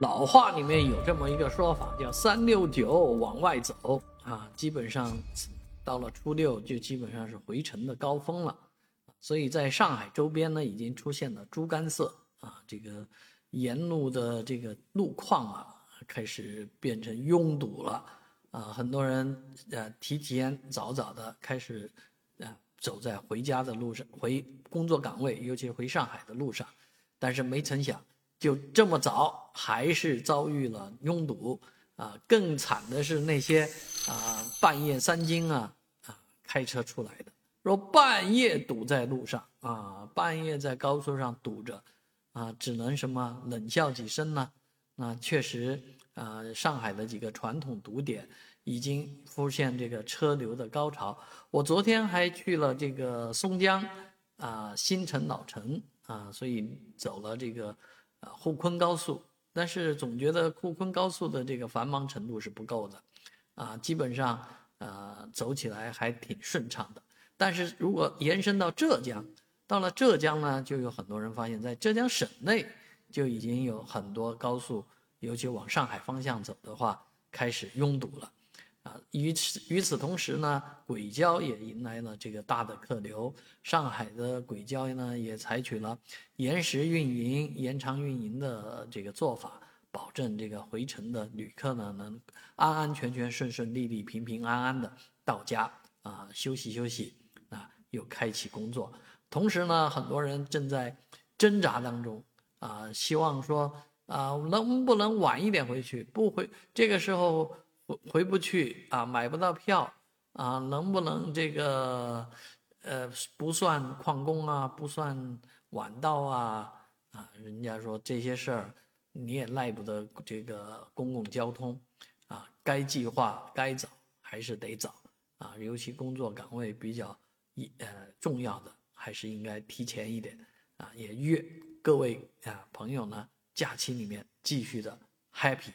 老话里面有这么一个说法，叫“三六九往外走”啊，基本上到了初六就基本上是回程的高峰了，所以在上海周边呢，已经出现了猪肝色啊，这个沿路的这个路况啊，开始变成拥堵了啊，很多人呃提前早早的开始啊走在回家的路上，回工作岗位，尤其回上海的路上，但是没曾想。就这么早，还是遭遇了拥堵啊！更惨的是那些啊半夜三更啊啊开车出来的，说半夜堵在路上啊，半夜在高速上堵着啊，只能什么冷笑几声呢？啊，确实啊，上海的几个传统堵点已经出现这个车流的高潮。我昨天还去了这个松江啊新城老城啊，所以走了这个。啊，沪昆高速，但是总觉得沪昆高速的这个繁忙程度是不够的，啊，基本上呃走起来还挺顺畅的。但是如果延伸到浙江，到了浙江呢，就有很多人发现，在浙江省内就已经有很多高速，尤其往上海方向走的话，开始拥堵了。与此与此同时呢，轨交也迎来了这个大的客流。上海的轨交呢，也采取了延时运营、延长运营的这个做法，保证这个回程的旅客呢能安安全全、顺顺利利、平平安安的到家啊，休息休息啊，又开启工作。同时呢，很多人正在挣扎当中啊，希望说啊，能不能晚一点回去？不回这个时候。回回不去啊，买不到票啊，能不能这个呃不算旷工啊，不算晚到啊啊？人家说这些事儿你也赖不得这个公共交通啊，该计划该早还是得早啊，尤其工作岗位比较一呃重要的，还是应该提前一点啊。也约各位啊朋友呢，假期里面继续的 happy。